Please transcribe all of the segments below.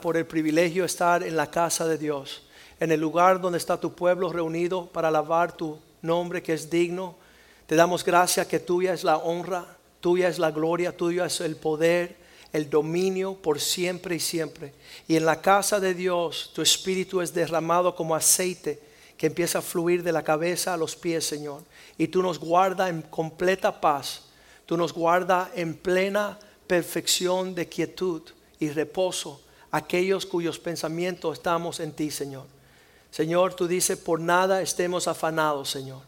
por el privilegio de estar en la casa de Dios, en el lugar donde está tu pueblo reunido para alabar tu nombre que es digno. Te damos gracias que tuya es la honra, tuya es la gloria, tuya es el poder, el dominio por siempre y siempre. Y en la casa de Dios tu espíritu es derramado como aceite que empieza a fluir de la cabeza a los pies, Señor. Y tú nos guarda en completa paz, tú nos guarda en plena perfección de quietud y reposo aquellos cuyos pensamientos estamos en ti, Señor. Señor, tú dices, por nada estemos afanados, Señor.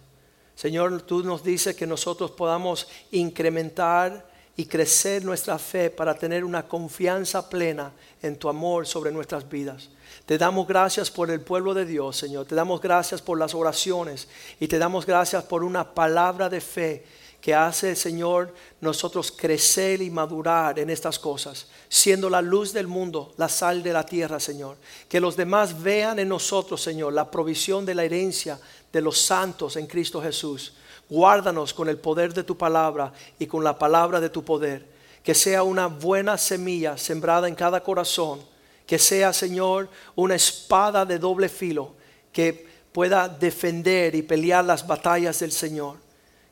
Señor, tú nos dices que nosotros podamos incrementar y crecer nuestra fe para tener una confianza plena en tu amor sobre nuestras vidas. Te damos gracias por el pueblo de Dios, Señor. Te damos gracias por las oraciones y te damos gracias por una palabra de fe que hace, Señor, nosotros crecer y madurar en estas cosas, siendo la luz del mundo, la sal de la tierra, Señor. Que los demás vean en nosotros, Señor, la provisión de la herencia de los santos en Cristo Jesús. Guárdanos con el poder de tu palabra y con la palabra de tu poder. Que sea una buena semilla sembrada en cada corazón. Que sea, Señor, una espada de doble filo que pueda defender y pelear las batallas del Señor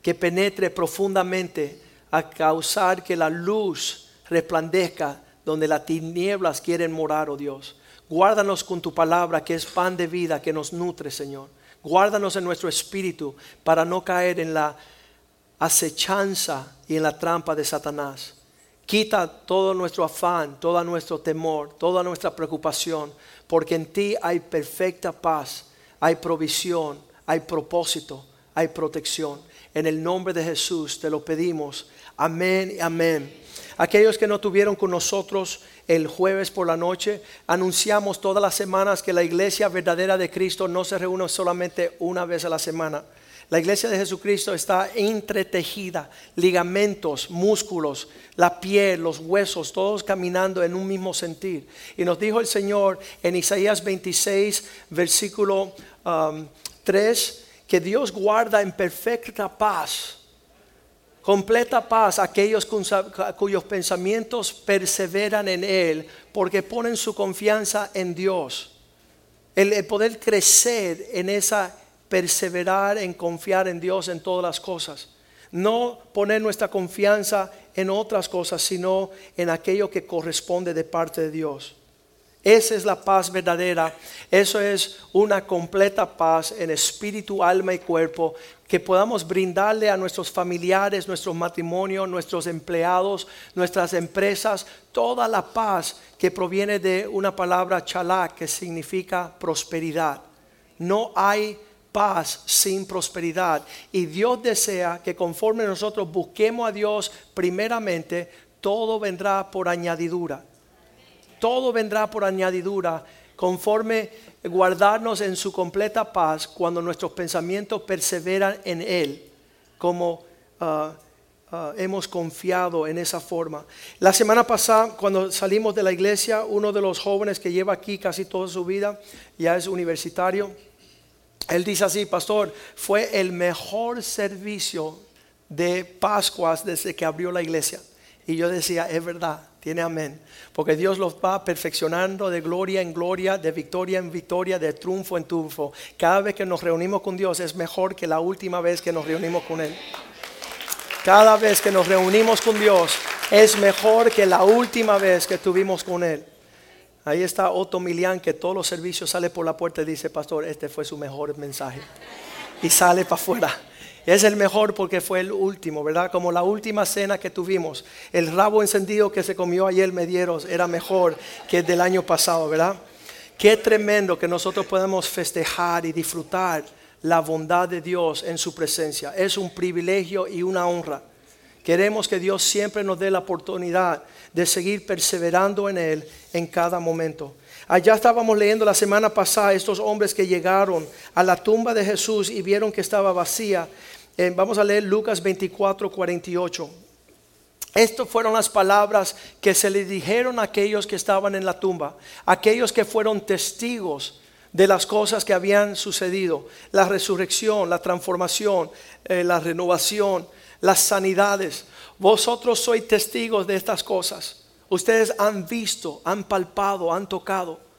que penetre profundamente a causar que la luz resplandezca donde las tinieblas quieren morar, oh Dios. Guárdanos con tu palabra que es pan de vida que nos nutre, Señor. Guárdanos en nuestro espíritu para no caer en la acechanza y en la trampa de Satanás. Quita todo nuestro afán, todo nuestro temor, toda nuestra preocupación, porque en ti hay perfecta paz, hay provisión, hay propósito, hay protección. En el nombre de Jesús te lo pedimos. Amén, amén. Aquellos que no tuvieron con nosotros el jueves por la noche, anunciamos todas las semanas que la iglesia verdadera de Cristo no se reúne solamente una vez a la semana. La iglesia de Jesucristo está entretejida, ligamentos, músculos, la piel, los huesos, todos caminando en un mismo sentir. Y nos dijo el Señor en Isaías 26, versículo 3, um, que Dios guarda en perfecta paz, completa paz aquellos cuyos pensamientos perseveran en Él, porque ponen su confianza en Dios. El, poder crecer en esa perseverar, en confiar en Dios en todas las cosas. No poner nuestra confianza en otras cosas, sino en aquello que corresponde de parte de Dios. Esa es la paz verdadera. Eso es una completa paz en espíritu, alma y cuerpo que podamos brindarle a nuestros familiares, nuestros matrimonios, nuestros empleados, nuestras empresas, toda la paz que proviene de una palabra chalá que significa prosperidad. No hay paz sin prosperidad. Y Dios desea que conforme nosotros busquemos a Dios primeramente, todo vendrá por añadidura todo vendrá por añadidura conforme guardarnos en su completa paz cuando nuestros pensamientos perseveran en Él, como ah, ah, hemos confiado en esa forma. La semana pasada, cuando salimos de la iglesia, uno de los jóvenes que lleva aquí casi toda su vida, ya es universitario, él dice así, pastor, fue el mejor servicio de Pascuas desde que abrió la iglesia. Y yo decía, es verdad, tiene amén. Porque Dios los va perfeccionando de gloria en gloria, de victoria en victoria, de triunfo en triunfo. Cada vez que nos reunimos con Dios es mejor que la última vez que nos reunimos con Él. Cada vez que nos reunimos con Dios es mejor que la última vez que estuvimos con Él. Ahí está Otto Milian que todos los servicios sale por la puerta y dice, pastor, este fue su mejor mensaje. Y sale para afuera. Es el mejor porque fue el último, ¿verdad? Como la última cena que tuvimos. El rabo encendido que se comió ayer Medieros era mejor que el del año pasado, ¿verdad? Qué tremendo que nosotros podamos festejar y disfrutar la bondad de Dios en su presencia. Es un privilegio y una honra. Queremos que Dios siempre nos dé la oportunidad de seguir perseverando en Él en cada momento. Allá estábamos leyendo la semana pasada estos hombres que llegaron a la tumba de Jesús y vieron que estaba vacía. Eh, vamos a leer Lucas 24, 48. Estas fueron las palabras que se le dijeron a aquellos que estaban en la tumba, aquellos que fueron testigos de las cosas que habían sucedido, la resurrección, la transformación, eh, la renovación, las sanidades. Vosotros sois testigos de estas cosas. Ustedes han visto, han palpado, han tocado.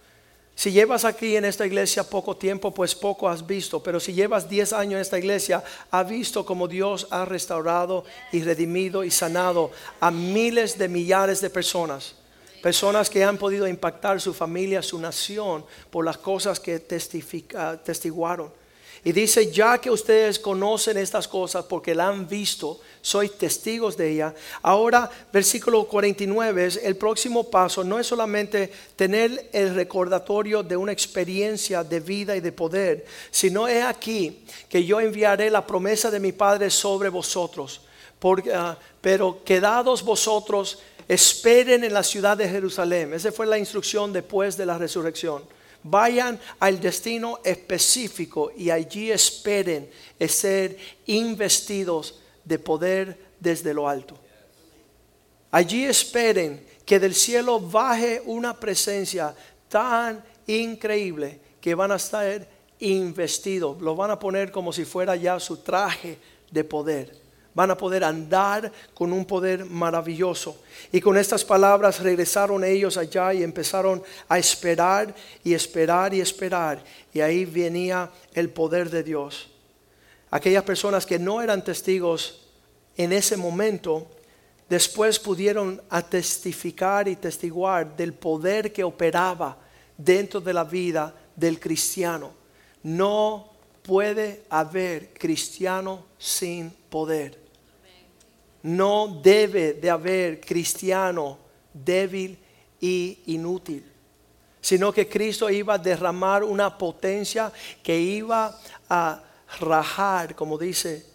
Si llevas aquí en esta iglesia poco tiempo, pues poco has visto. Pero si llevas 10 años en esta iglesia, has visto como Dios ha restaurado y redimido y sanado a miles de millares de personas. Personas que han podido impactar su familia, su nación, por las cosas que testiguaron. Y dice, ya que ustedes conocen estas cosas porque la han visto, sois testigos de ella. Ahora, versículo 49, es el próximo paso no es solamente tener el recordatorio de una experiencia de vida y de poder, sino es aquí que yo enviaré la promesa de mi Padre sobre vosotros. Ah, pero quedados vosotros, esperen en la ciudad de Jerusalén. Esa fue la instrucción después de la resurrección Vayan al destino específico y allí esperen ser investidos de poder desde lo alto. Allí esperen que del cielo baje una presencia tan increíble que van a estar investidos. Lo van a poner como si fuera ya su traje de poder van a poder andar con un poder maravilloso. Y con estas palabras regresaron ellos allá y empezaron a esperar y esperar y esperar. Y ahí venía el poder de Dios. Aquellas personas que no eran testigos en ese momento, después pudieron testificar y testiguar del poder que operaba dentro de la vida del cristiano. No puede haber cristiano sin poder no debe de haber cristiano débil y inútil, sino que Cristo iba a derramar una potencia que iba a rajar, como dice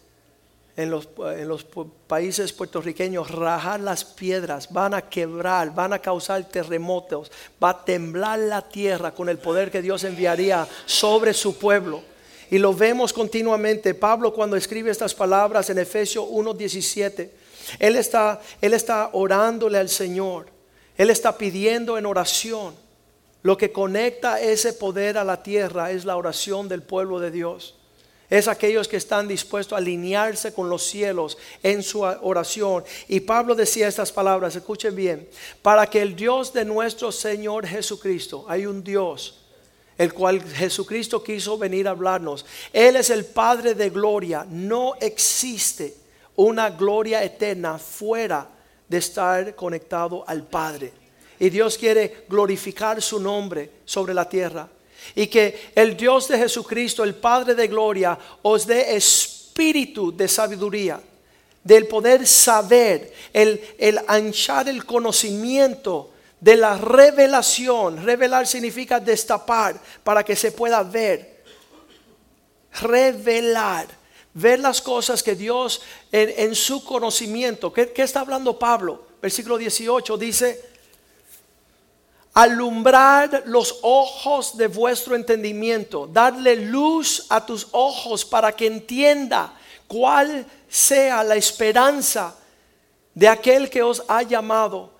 en los, en los, países puertorriqueños, rajar las piedras, van a quebrar, van a causar terremotos, va a temblar la tierra con el poder que Dios enviaría sobre su pueblo. Y lo vemos continuamente. Pablo cuando escribe estas palabras en Efesios 1.17, él está, él está orándole al Señor. Él está pidiendo en oración. Lo que conecta ese poder a la tierra es la oración del pueblo de Dios. Es aquellos que están dispuestos a alinearse con los cielos en su oración. Y Pablo decía estas palabras, escuchen bien, para que el Dios de nuestro Señor Jesucristo, hay un Dios el cual Jesucristo quiso venir a hablarnos. Él es el Padre de gloria. No existe una gloria eterna fuera de estar conectado al Padre. Y Dios quiere glorificar su nombre sobre la tierra. Y que el Dios de Jesucristo, el Padre de gloria, os dé espíritu de sabiduría, del poder saber, el, el anchar el conocimiento de la revelación. Revelar significa destapar para que se pueda ver. Revelar. Ver las cosas que Dios en, su conocimiento. ¿qué, ¿Qué está hablando Pablo? Versículo 18 dice, alumbrar los ojos de vuestro entendimiento, darle luz a tus ojos para que entienda cuál sea la esperanza de aquel que os ha llamado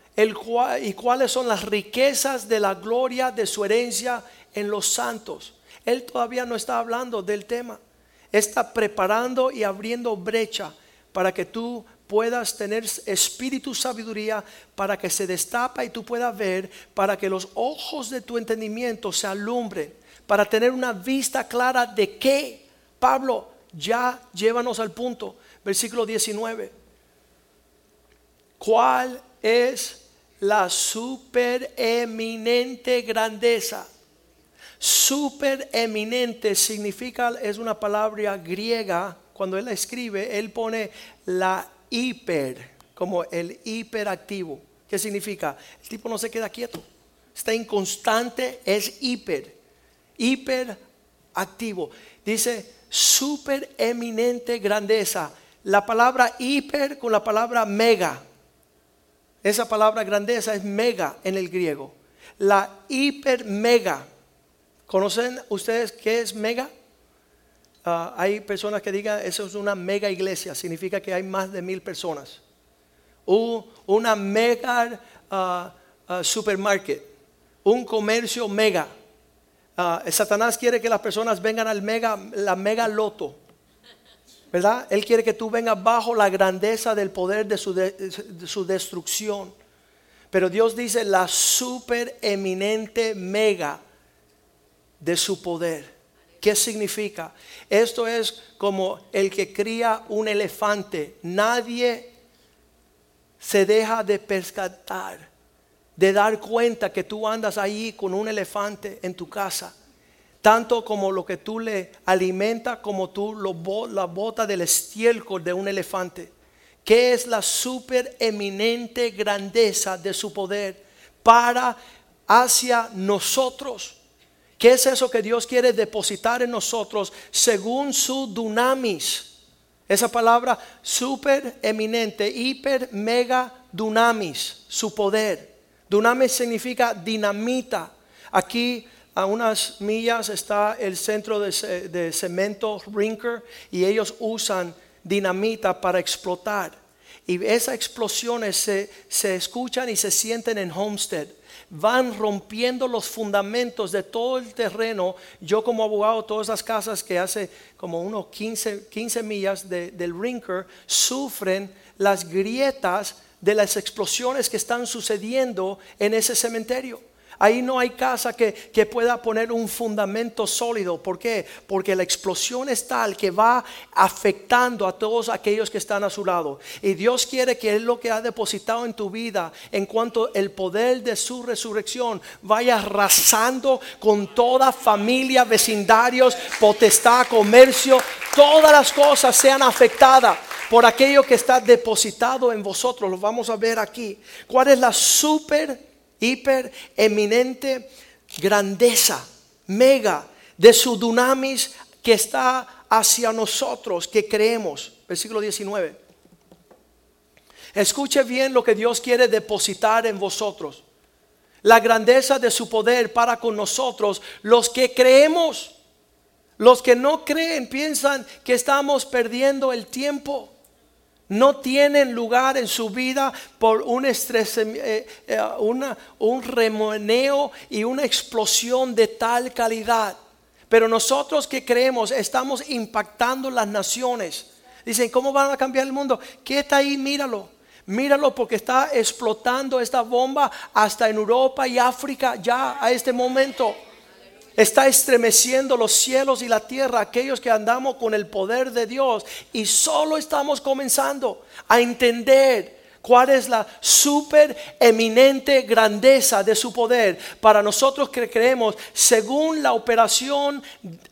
y cuáles son las riquezas de la gloria de su herencia en los santos. Él todavía no está hablando del tema. Está preparando y abriendo brecha para que tú puedas tener espíritu sabiduría para que se destapa y tú puedas ver, para que los ojos de tu entendimiento se alumbren, para tener una vista clara de qué. Pablo, ya llévanos al punto, versículo 19. ¿Cuál es la supereminente grandeza. Supereminente significa, es una palabra griega, cuando él la escribe, él pone la hiper, como el hiperactivo. ¿Qué significa? El tipo no se queda quieto, está inconstante, es hiper, hiperactivo. Dice supereminente grandeza. La palabra hiper con la palabra mega esa palabra grandeza es mega en el griego. La hiper mega. ¿Conocen ustedes qué es mega? Ah, hay personas que digan eso es una mega iglesia, significa que hay más de mil personas. Una mega uh, supermarket, un comercio mega. Satanás quiere que las personas vengan al mega, la mega loto. ¿verdad? Él quiere que tú vengas bajo la grandeza del poder de su, destrucción. Pero Dios dice la super eminente mega de su poder. ¿Qué significa? Esto es como el que cría un elefante. Nadie se deja de percatar, de dar cuenta que tú andas ahí con un elefante en tu casa. Tanto como lo que tú le alimentas, como tú lo, la bota del estiércol de un elefante. ¿Qué es la super eminente grandeza de su poder para hacia nosotros? ¿Qué es eso que Dios quiere depositar en nosotros según su dunamis? Esa palabra super eminente, hiper, mega, dunamis, su poder. Dunamis significa dinamita. Aquí a unas millas está el centro de, cemento Rinker y ellos usan dinamita para explotar. Y esas explosiones se, se escuchan y se sienten en Homestead van rompiendo los fundamentos de todo el terreno. Yo como abogado, todas las casas que hace como unos 15, 15 millas del Rinker sufren las grietas de las explosiones que están sucediendo en ese cementerio. Ahí no hay casa que, pueda poner un fundamento sólido. ¿Por qué? Porque la explosión es tal que va afectando a todos aquellos que están a su lado. Y Dios quiere que Él lo que ha depositado en tu vida, en cuanto el poder de su resurrección, vaya arrasando con toda familia, vecindarios, potestad, comercio, todas las cosas sean afectadas por aquello que está depositado en vosotros. Lo vamos a ver aquí. ¿Cuál es la super hiper eminente grandeza, mega, de su dunamis que está hacia nosotros, que creemos. Versículo 19. Escuche bien lo que Dios quiere depositar en vosotros. La grandeza de su poder para con nosotros, los que creemos. Los que no creen piensan que estamos perdiendo el tiempo no tienen lugar en su vida por un estrés, eh, eh, un remoneo y una explosión de tal calidad. Pero nosotros que creemos estamos impactando las naciones. Dicen, ¿cómo van a cambiar el mundo? ¿Qué está ahí? Míralo. Míralo porque está explotando esta bomba hasta en Europa y África ya a este momento está estremeciendo los cielos y la tierra, aquellos que andamos con el poder de Dios y solo estamos comenzando a entender cuál es la super eminente grandeza de su poder. Para nosotros que creemos según la operación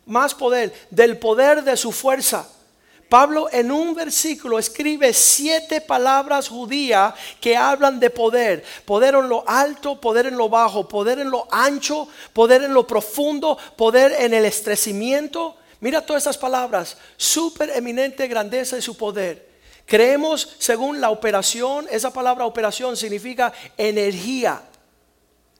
más poder del poder de su fuerza Pablo en un versículo escribe siete palabras judías que hablan de poder. Poder en lo alto, poder en lo bajo, poder en lo ancho, poder en lo profundo, poder en el estrecimiento. Mira todas esas palabras. Super eminente grandeza de su poder. Creemos según la operación, esa palabra operación significa energía.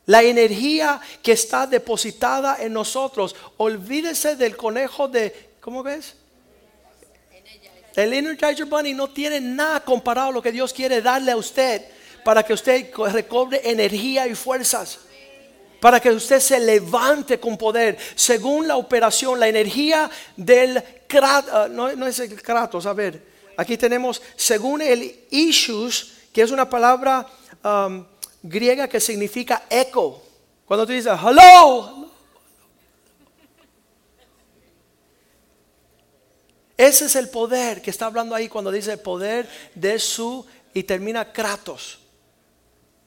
La energía que está depositada en nosotros. Olvídese del conejo de, ¿cómo ves? El Energizer Bunny no tiene nada comparado a lo que Dios quiere darle a usted para que usted recobre energía y fuerzas. Para que usted se levante con poder según la operación, la energía del Kratos. Ah, no, es el Kratos, a ver. Aquí tenemos según el issues, que es una palabra griega que significa eco. Cuando tú dices hello, Ese es el poder que está hablando ahí cuando dice poder de su y termina Kratos.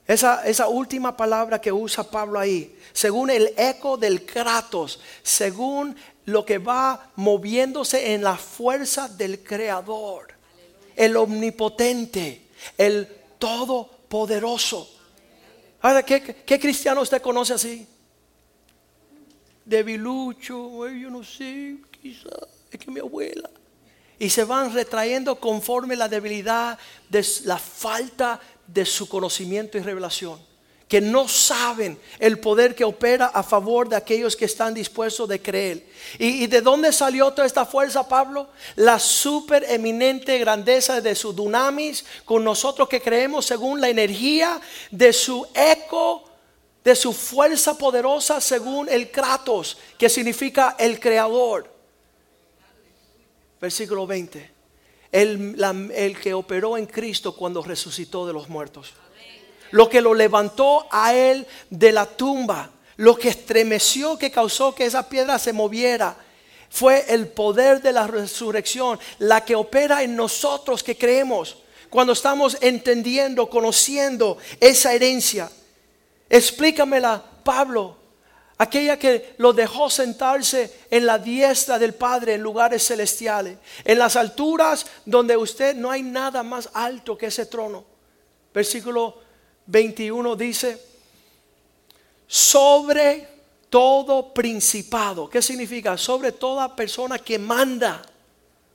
Esa, esa, última palabra que usa Pablo ahí, según el eco del Kratos, según lo que va moviéndose en la fuerza del Creador, el omnipotente, el todopoderoso. Ahora, ¿qué, ¿qué, cristiano usted conoce así? Debilucho, yo no sé, quizá, es que mi abuela y se van retrayendo conforme la debilidad de la falta de su conocimiento y revelación. Que no saben el poder que opera a favor de aquellos que están dispuestos de creer. ¿Y, de dónde salió toda esta fuerza, Pablo? La super eminente grandeza de su dunamis con nosotros que creemos según la energía de su eco de su fuerza poderosa según el Kratos, que significa el creador versículo 20. El, el, que operó en Cristo cuando resucitó de los muertos. Lo que lo levantó a él de la tumba, lo que estremeció, que causó que esa piedra se moviera, fue el poder de la resurrección, la que opera en nosotros que creemos, cuando estamos entendiendo, conociendo esa herencia. Explícamela, Pablo, aquella que lo dejó sentarse en la diestra del Padre en lugares celestiales, en las alturas donde usted no hay nada más alto que ese trono. Versículo 21 dice, sobre todo principado, ¿qué significa? Sobre toda persona que manda,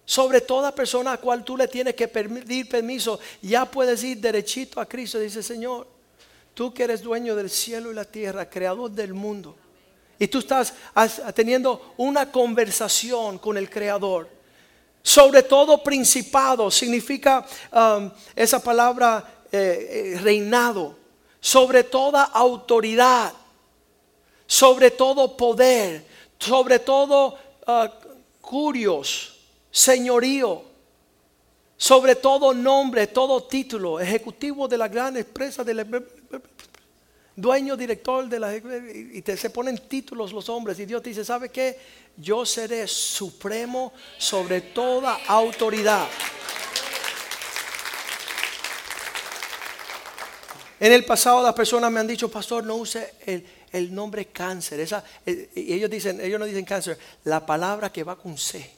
sobre toda persona a cual tú le tienes que pedir permiso, ya puedes ir derechito a Cristo, dice Señor, tú que eres dueño del cielo y la tierra, creador del mundo y tú estás teniendo una conversación con el Creador. Sobre todo principado significa um, esa palabra eh, eh, reinado. Sobre toda autoridad. Sobre todo poder. Sobre todo uh, curios. Señorío. Sobre todo nombre, todo título. Ejecutivo de la gran empresa de la dueño, director de la... Y te, se ponen títulos los hombres y Dios te dice, ¿sabe qué? Yo seré supremo sobre toda autoridad. En el pasado las personas me han dicho, pastor, no use el, nombre cáncer. Esa, eh, y ellos dicen, ellos no dicen cáncer, la palabra que va con C.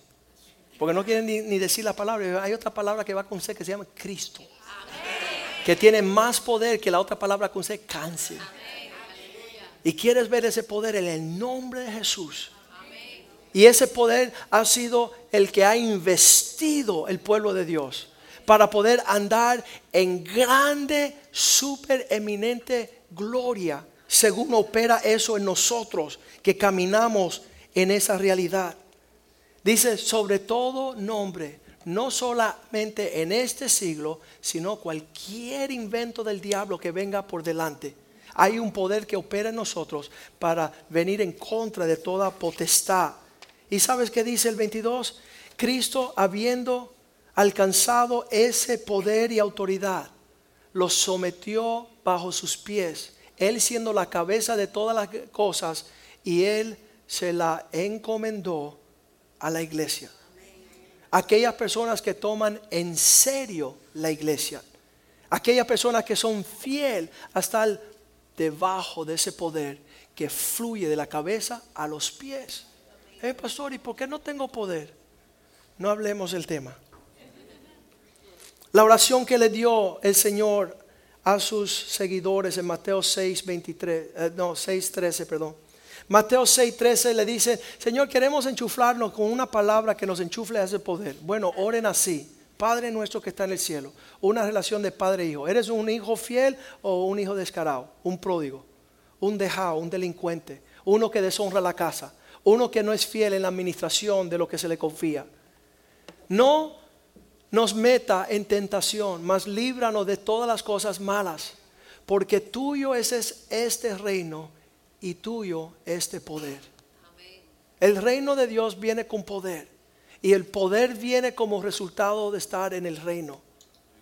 Porque no quieren ni, ni decir la palabra. Hay otra palabra que va con C que se llama Cristo que tiene más poder que la otra palabra que usted, cáncer. Y quieres ver ese poder en el nombre de Jesús. Y ese poder ha sido el que ha investido el pueblo de Dios para poder andar en grande, super eminente gloria, según opera eso en nosotros, que caminamos en esa realidad. Dice, sobre todo nombre, no solamente en este siglo, sino cualquier invento del diablo que venga por delante. Hay un poder que opera en nosotros para venir en contra de toda potestad. ¿Y sabes qué dice el 22? Cristo habiendo alcanzado ese poder y autoridad, lo sometió bajo sus pies, él siendo la cabeza de todas las cosas, y él se la encomendó a la iglesia aquellas personas que toman en serio la iglesia, aquellas personas que son fiel hasta el debajo de ese poder que fluye de la cabeza a los pies. Eh, pastor, ¿y por qué no tengo poder? No hablemos del tema. La oración que le dio el Señor a sus seguidores en Mateo 6, 23, eh, no, 6, 13, perdón Mateo 6:13 le dice, Señor, queremos enchuflarnos con una palabra que nos enchufle ese poder. Bueno, oren así. Padre nuestro que está en el cielo. Una relación de padre e hijo. ¿Eres un hijo fiel o un hijo descarado? Un pródigo, un dejado, un delincuente, uno que deshonra la casa, uno que no es fiel en la administración de lo que se le confía. No nos meta en tentación, mas líbranos de todas las cosas malas, porque tuyo es este reino y tuyo este poder. El reino de Dios viene con poder y el poder viene como resultado de estar en el reino.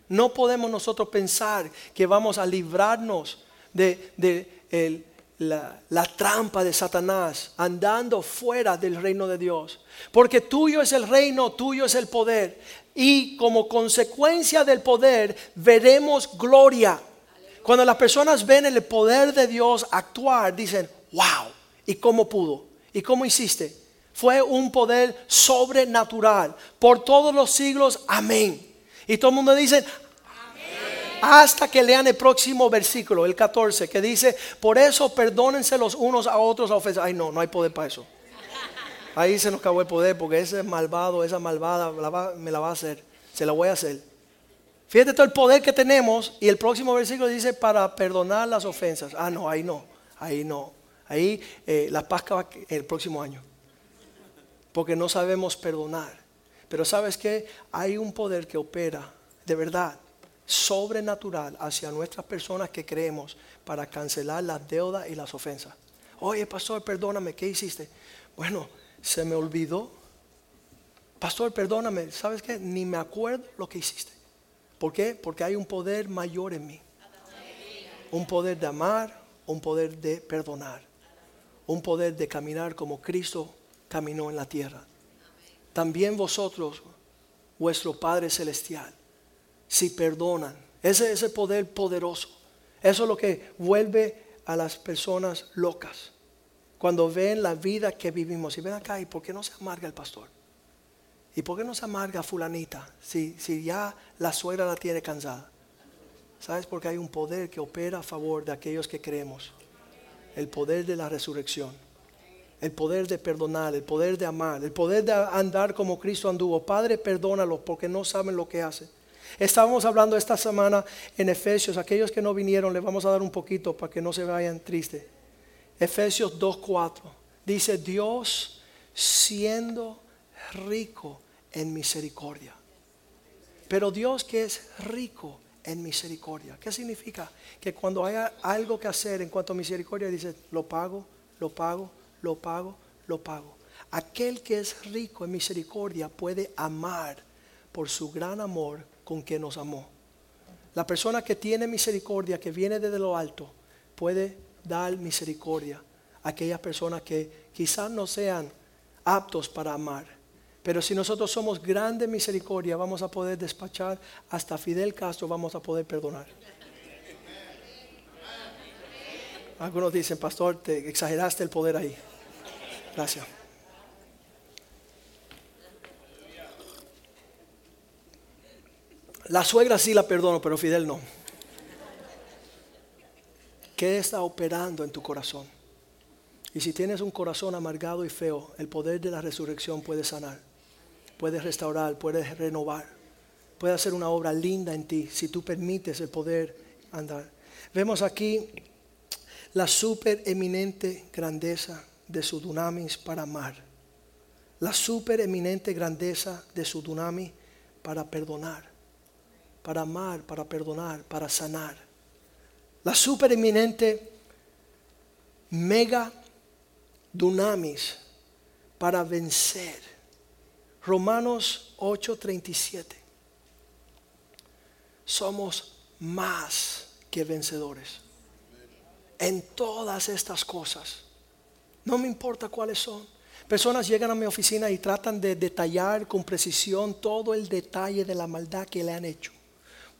No podemos nosotros pensar que vamos a librarnos de, la, la, trampa de Satanás andando fuera del reino de Dios. Porque tuyo es el reino, tuyo es el poder. Y como consecuencia del poder veremos gloria. Cuando las personas ven el poder de Dios actuar, dicen, wow, ¿y cómo pudo? ¿Y cómo hiciste? Fue un poder sobrenatural por todos los siglos, amén. Y todo el mundo dice, amén. hasta que lean el próximo versículo, el 14, que dice, por eso perdónense los unos a otros a ofensas. Ay, no, no hay poder para eso. Ahí se nos acabó el poder porque ese malvado, esa malvada me la va a hacer, se la voy a hacer. Fíjate todo el poder que tenemos y el próximo versículo dice para perdonar las ofensas. Ah, no, ahí no, ahí no. Ahí eh, la Pascua va el próximo año. Porque no sabemos perdonar. Pero sabes que hay un poder que opera de verdad sobrenatural hacia nuestras personas que creemos para cancelar las deudas y las ofensas. Oye, pastor, perdóname, ¿qué hiciste? Bueno, se me olvidó. Pastor, perdóname, ¿sabes qué? Ni me acuerdo lo que hiciste. ¿Por qué? Porque hay un poder mayor en mí. Un poder de amar, un poder de perdonar. Un poder de caminar como Cristo caminó en la tierra. También vosotros, vuestro Padre Celestial, si perdonan, ese, ese poder poderoso, eso es lo que vuelve a las personas locas. Cuando ven la vida que vivimos y ven acá, ¿y por qué no se amarga el pastor? ¿Y por qué no se amarga fulanita si, si ya la suegra la tiene cansada? ¿Sabes? Porque hay un poder que opera a favor de aquellos que creemos. El poder de la resurrección. El poder de perdonar, el poder de amar, el poder de andar como Cristo anduvo. Padre, perdónalos porque no saben lo que hacen. Estábamos hablando esta semana en Efesios. Aquellos que no vinieron, les vamos a dar un poquito para que no se vayan tristes. Efesios 2.4. Dice, Dios siendo rico en misericordia. Pero Dios que es rico en misericordia. ¿Qué significa? Que cuando haya algo que hacer en cuanto a misericordia, dice, lo pago, lo pago, lo pago, lo pago. Aquel que es rico en misericordia puede amar por su gran amor con que nos amó. La persona que tiene misericordia, que viene desde lo alto, puede dar misericordia a aquellas personas que quizás no sean aptos para amar. Pero si nosotros somos grande misericordia, vamos a poder despachar hasta Fidel Castro, vamos a poder perdonar. Algunos dicen, pastor, te exageraste el poder ahí. Gracias. La suegra sí la perdono, pero Fidel no. ¿Qué está operando en tu corazón? Y si tienes un corazón amargado y feo, el poder de la resurrección puede sanar puedes restaurar, puedes renovar, puede hacer una obra linda en ti si tú permites el poder andar. Vemos aquí la super eminente grandeza de su dunamis para amar, la super eminente grandeza de su dunamis para perdonar, para amar, para perdonar, para sanar. La super eminente mega dunamis para vencer Romanos 8:37. Somos más que vencedores en todas estas cosas. No me importa cuáles son. Personas llegan a mi oficina y tratan de detallar con precisión todo el detalle de la maldad que le han hecho.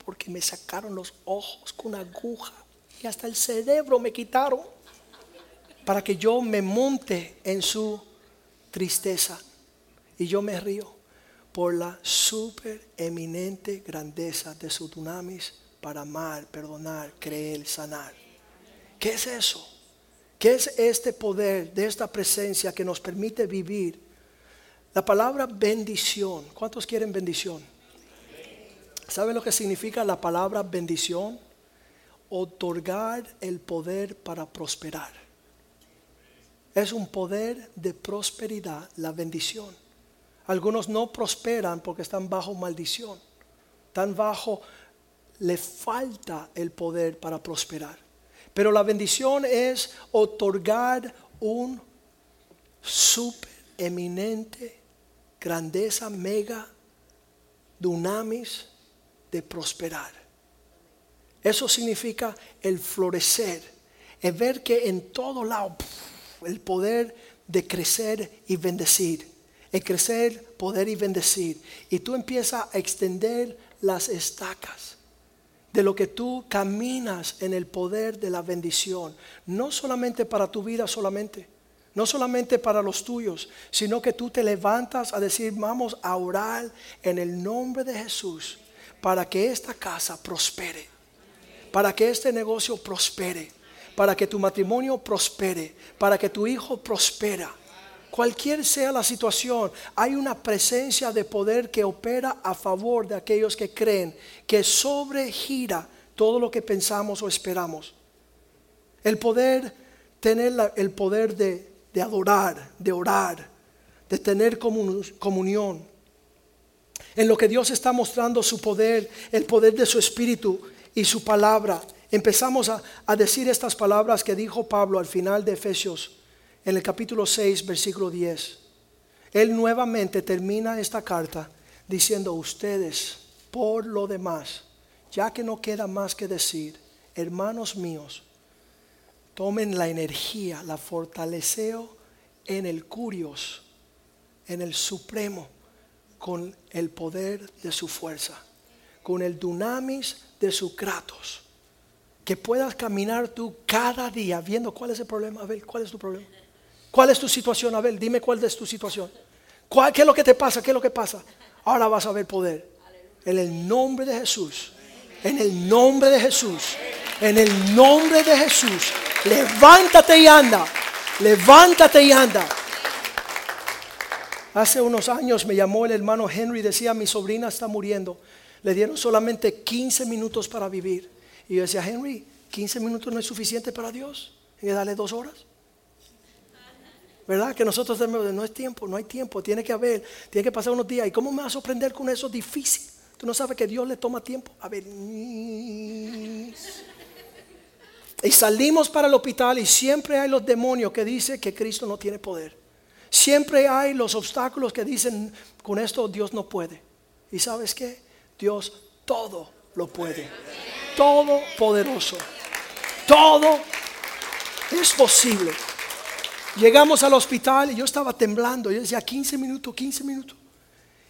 Porque me sacaron los ojos con una aguja y hasta el cerebro me quitaron para que yo me monte en su tristeza. Y yo me río por la super eminente grandeza de su dunamis para amar, perdonar, creer, sanar. ¿Qué es eso? ¿Qué es este poder de esta presencia que nos permite vivir? La palabra bendición. ¿Cuántos quieren bendición? ¿Saben lo que significa la palabra bendición? Otorgar el poder para prosperar. Es un poder de prosperidad, la bendición. Algunos no prosperan porque están bajo maldición. Tan bajo, le falta el poder para prosperar. Pero la bendición es otorgar un super eminente, grandeza, mega, dunamis de prosperar. Eso significa el florecer, es ver que en todo lado el poder de crecer y bendecir en crecer, poder y bendecir. Y tú empiezas a extender las estacas de lo que tú caminas en el poder de la bendición. No solamente para tu vida solamente, no solamente para los tuyos, sino que tú te levantas a decir, vamos a orar en el nombre de Jesús para que esta casa prospere, para que este negocio prospere, para que tu matrimonio prospere, para que tu hijo prospera Cualquier sea la situación, hay una presencia de poder que opera a favor de aquellos que creen, que sobregira todo lo que pensamos o esperamos. El poder, tener el poder de, adorar, de orar, de tener comunión. En lo que Dios está mostrando su poder, el poder de su espíritu y su palabra. Empezamos a, a decir estas palabras que dijo Pablo al final de Efesios en el capítulo 6, versículo 10. Él nuevamente termina esta carta diciendo, ustedes, por lo demás, ya que no queda más que decir, hermanos míos, tomen la energía, la fortaleceo en el curios, en el supremo, con el poder de su fuerza, con el dunamis de su kratos. Que puedas caminar tú cada día viendo cuál es el problema, Abel, cuál es tu problema. ¿Cuál es tu situación, Abel? Dime cuál es tu situación. ¿Cuál, ¿Qué es lo que te pasa? ¿Qué es lo que pasa? Ahora vas a ver poder. En el nombre de Jesús. En el nombre de Jesús. En el nombre de Jesús. Levántate y anda. Levántate y anda. Hace unos años me llamó el hermano Henry decía, mi sobrina está muriendo. Le dieron solamente 15 minutos para vivir. Y yo decía, Henry, 15 minutos no es suficiente para Dios. Hay que darle dos horas. ¿Verdad? Que nosotros no es tiempo, no hay tiempo, tiene que haber, tiene que pasar unos días. ¿Y cómo me vas a sorprender con eso difícil? Tú no sabes que Dios le toma tiempo. A ver. Y salimos para el hospital y siempre hay los demonios que dicen que Cristo no tiene poder. Siempre hay los obstáculos que dicen, con esto Dios no puede. ¿Y sabes qué? Dios todo lo puede. Todo poderoso. Todo es posible. Llegamos al hospital y yo estaba temblando. Yo decía 15 minutos, 15 minutos.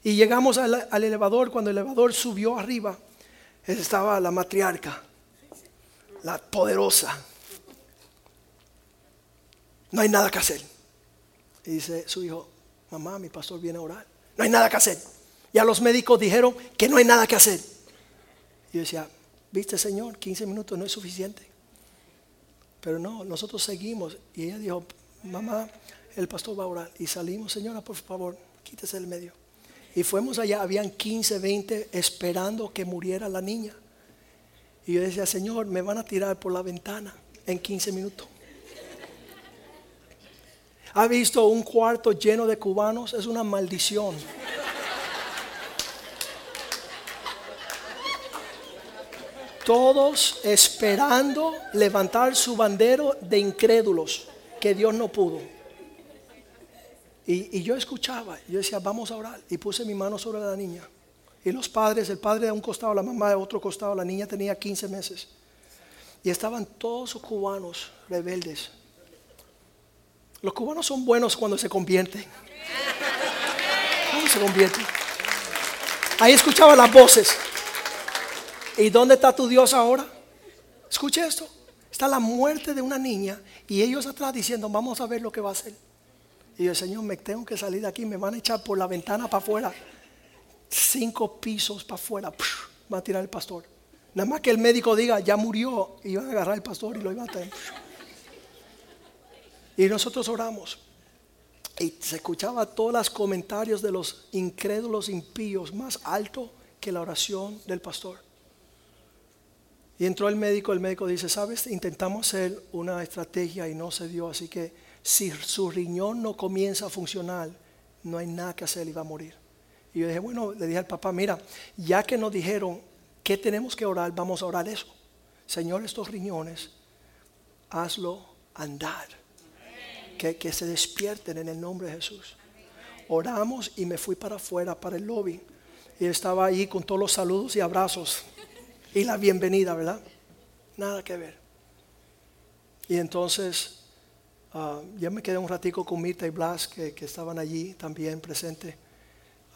Y llegamos al, elevador. Cuando el elevador subió arriba, estaba la matriarca, la poderosa. No hay nada que hacer. Y dice su hijo, mamá, mi pastor viene a orar. No hay nada que hacer. Ya los médicos dijeron que no hay nada que hacer. Y yo decía, viste Señor, 15 minutos no es suficiente. Pero no, nosotros seguimos. Y ella dijo, mamá, el pastor va a orar. Y salimos, señora, por favor, quítese el medio. Y fuimos allá, habían 15, 20 esperando que muriera la niña. Y yo decía, Señor, me van a tirar por la ventana en 15 minutos. ¿Ha visto un cuarto lleno de cubanos? Es una maldición. Todos esperando levantar su bandero de incrédulos que Dios no pudo. Y, yo escuchaba, yo decía, vamos a orar. Y puse mi mano sobre la niña. Y los padres, el padre de un costado, la mamá de otro costado, la niña tenía 15 meses. Y estaban todos los cubanos rebeldes. Los cubanos son buenos cuando se convierten. Cuando se convierten. Ahí escuchaba las voces. ¿Y dónde está tu Dios ahora? Escuche esto. Está la muerte de una niña y ellos atrás diciendo, vamos a ver lo que va a hacer. Y yo, Señor, me tengo que salir de aquí, me van a echar por la ventana para afuera. Cinco pisos para afuera. Va a tirar el pastor. Nada más que el médico diga, ya murió, y iban a agarrar el pastor y lo iban a tener. Y nosotros oramos. Y se escuchaba todos los comentarios de los incrédulos impíos más alto que la oración del pastor. Y entró el médico, el médico dice, sabes, intentamos hacer una estrategia y no se dio, así que si su riñón no comienza a funcionar, no hay nada que hacer y va a morir. Y yo dije, bueno, le dije al papá, mira, ya que nos dijeron que tenemos que orar, vamos a orar eso. Señor, estos riñones, hazlo andar. Que, que se despierten en el nombre de Jesús. Oramos y me fui para afuera, para el lobby. Y estaba ahí con todos los saludos y abrazos y la bienvenida, ¿verdad? Nada que ver. Y entonces uh, ya me quedé un ratico con Mirta y Blas que, estaban allí también presentes.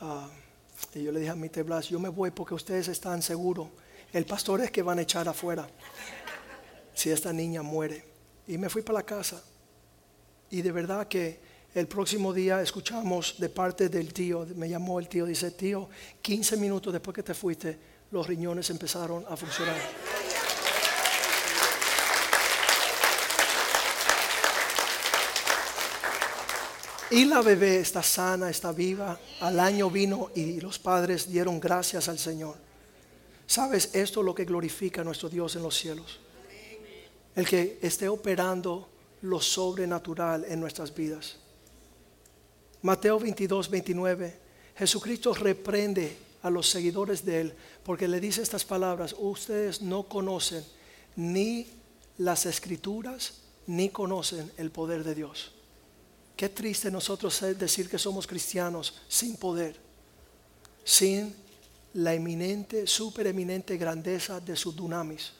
Ah, y yo le dije a Mirta y Blas, yo me voy porque ustedes están seguros. El pastor es que van a echar afuera si esta niña muere. Y me fui para la casa. Y de verdad que el próximo día escuchamos de parte del tío, me llamó el tío, dice, tío, 15 minutos después que te fuiste, los riñones empezaron a funcionar. Y la bebé está sana, está viva. Al año vino y los padres dieron gracias al Señor. ¿Sabes? Esto es lo que glorifica a nuestro Dios en los cielos. El que esté operando lo sobrenatural en nuestras vidas. Mateo 22, 29. Jesucristo reprende a los seguidores de él, porque le dice estas palabras, ustedes no conocen ni las escrituras, ni conocen el poder de Dios. Qué triste nosotros decir que somos cristianos sin poder, sin la eminente, supereminente grandeza de su dunamis,